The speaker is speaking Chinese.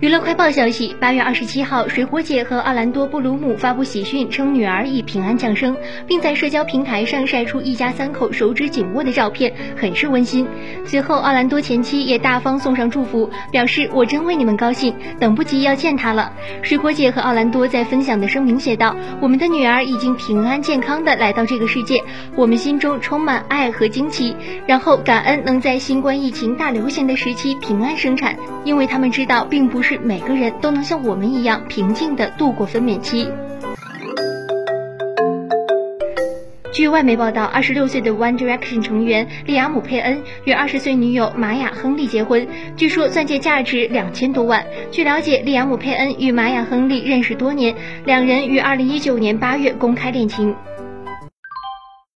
娱乐快报消息：八月二十七号，水果姐和奥兰多·布鲁姆发布喜讯，称女儿已平安降生，并在社交平台上晒出一家三口手指紧握的照片，很是温馨。随后，奥兰多前妻也大方送上祝福，表示：“我真为你们高兴，等不及要见她了。”水果姐和奥兰多在分享的声明写道：“我们的女儿已经平安健康的来到这个世界，我们心中充满爱和惊奇。然后感恩能在新冠疫情大流行的时期平安生产，因为他们知道，并不是。”每个人都能像我们一样平静地度过分娩期。据外媒报道，二十六岁的 One Direction 成员利亚姆·佩恩与二十岁女友玛雅·亨利结婚，据说钻戒价值两千多万。据了解，利亚姆·佩恩与玛雅·亨利认识多年，两人于二零一九年八月公开恋情。